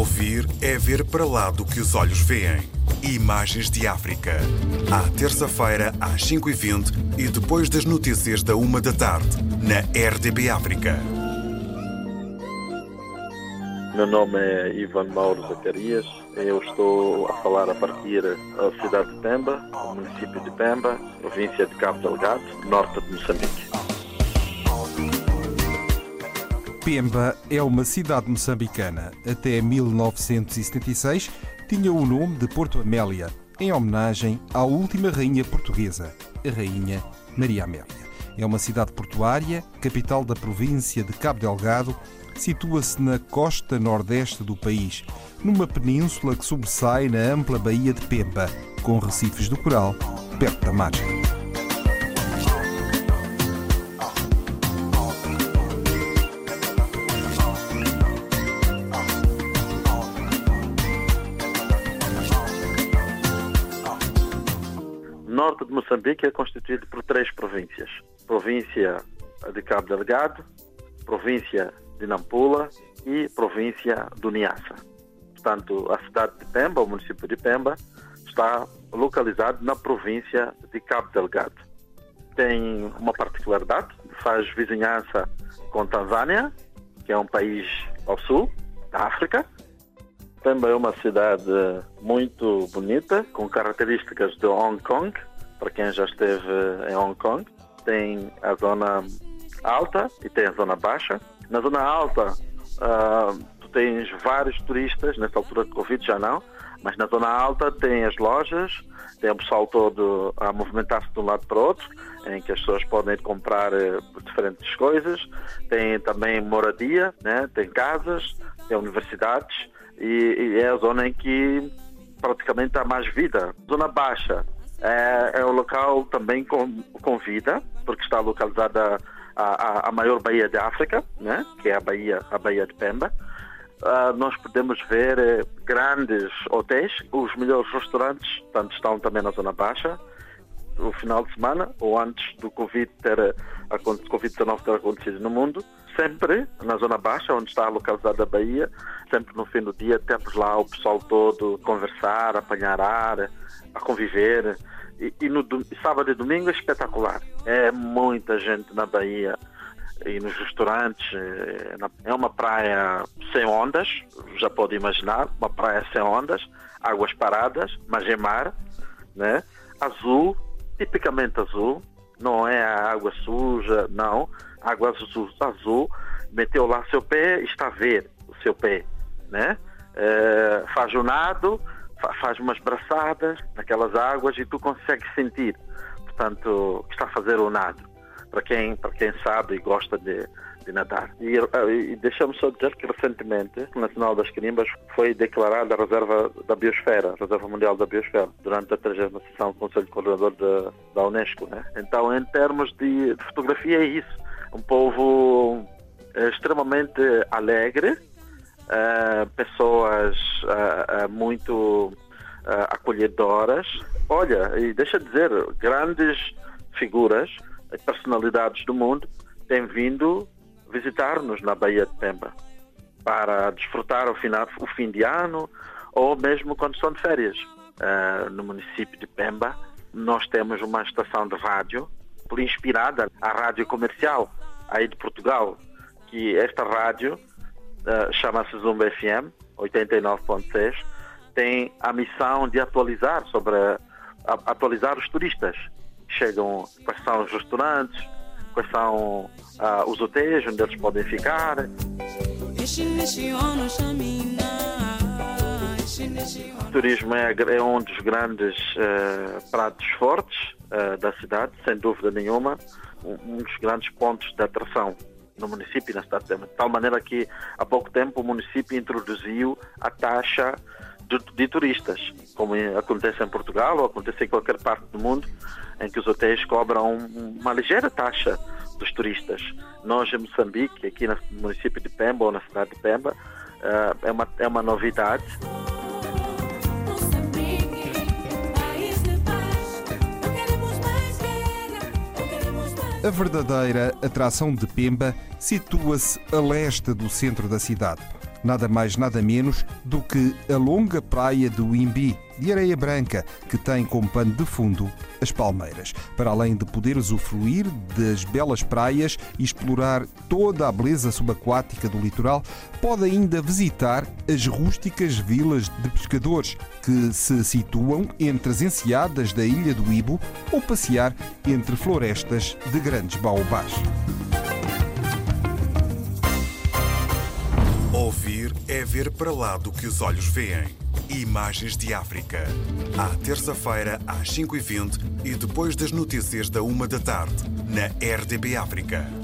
Ouvir é ver para lá do que os olhos veem. Imagens de África. À terça-feira, às 5h20 e depois das notícias da 1 da tarde, na RDB África. Meu nome é Ivan Mauro Zacarias. Eu estou a falar a partir da cidade de Pemba, município de Pemba, província de Cabo Delgado, norte de Moçambique. Pemba é uma cidade moçambicana. Até 1976 tinha o nome de Porto Amélia, em homenagem à última rainha portuguesa, a rainha Maria Amélia. É uma cidade portuária, capital da província de Cabo Delgado, situa-se na costa nordeste do país, numa península que sobressai na ampla baía de Pemba, com recifes do coral perto da margem. Norte de Moçambique é constituído por três províncias: província de Cabo Delgado, província de Nampula e província do Niassa. Portanto, a cidade de Pemba, o município de Pemba, está localizado na província de Cabo Delgado. Tem uma particularidade, faz vizinhança com Tanzânia, que é um país ao sul da África. Pemba é uma cidade muito bonita, com características de Hong Kong, para quem já esteve em Hong Kong. Tem a zona alta e tem a zona baixa. Na zona alta, uh, tu tens vários turistas, nessa altura de Covid já não, mas na zona alta tem as lojas, tem o pessoal todo a movimentar-se de um lado para o outro, em que as pessoas podem comprar uh, diferentes coisas. Tem também moradia, né? tem casas, tem universidades e, e é a zona em que praticamente há mais vida. Zona baixa é, é um local também com, com vida, porque está localizada a, a, maior baía de África, né? que é a baía, a baía de Pemba. Uh, nós podemos ver eh, grandes hotéis, os melhores restaurantes, tanto estão também na zona baixa. O final de semana, ou antes do Covid ter a Covid-19 ter acontecido no mundo, sempre na zona baixa, onde está localizada a baía, sempre no fim do dia temos lá o pessoal todo conversar, apanhar ar, a conviver. E, e no sábado e domingo é espetacular. É muita gente na Bahia e nos restaurantes. É uma praia sem ondas, já pode imaginar, uma praia sem ondas, águas paradas, mas é mar, né? azul, tipicamente azul, não é água suja, não. Água azul, azul, meteu lá seu pé, está a ver o seu pé, né? É, faz o nado, faz umas braçadas naquelas águas e tu consegues sentir, portanto, que está a fazer o nado. Para quem, para quem sabe e gosta de, de nadar. E, e deixa-me só dizer que recentemente o Nacional das Quimbas foi declarada a reserva da biosfera, reserva mundial da biosfera, durante a 30 sessão do Conselho Coordenador de, da Unesco. Né? Então, em termos de fotografia, é isso. Um povo é, extremamente alegre, uh, pessoas uh, uh, muito acolhedoras. Olha, e deixa dizer, grandes figuras, personalidades do mundo têm vindo visitar-nos na Baía de Pemba para desfrutar o, final, o fim de ano ou mesmo quando estão de férias. no município de Pemba, nós temos uma estação de rádio inspirada à rádio comercial aí de Portugal, que esta rádio uh, chama-se Zumba FM 89.6, tem a missão de atualizar sobre a, atualizar os turistas. Chegam quais são os restaurantes, quais são uh, os hotéis onde eles podem ficar. O turismo é, é um dos grandes uh, pratos fortes uh, da cidade, sem dúvida nenhuma, um, dos grandes pontos de atração no município e na cidade. De tal maneira que há pouco tempo o município introduziu a taxa de, de, turistas, como acontece em Portugal ou acontece em qualquer parte do mundo, em que os hotéis cobram uma ligeira taxa dos turistas. Nós em Moçambique, aqui no município de Pemba ou na cidade de Pemba, eh, é uma, é uma novidade. A verdadeira atração de Pemba situa-se a leste do centro da cidade. Nada mais nada menos do que a longa praia do Imbi, de areia branca, que tem como pano de fundo as palmeiras. Para além de poder usufruir das belas praias e explorar toda a beleza subaquática do litoral, pode ainda visitar as rústicas vilas de pescadores que se situam entre as enseadas da ilha do Ibo ou passear entre florestas de grandes baobás. Ouvir é ver para lá do que os olhos veem. Imagens de África. À terça-feira, às 5h20 e depois das notícias da 1 da tarde, na RDB África.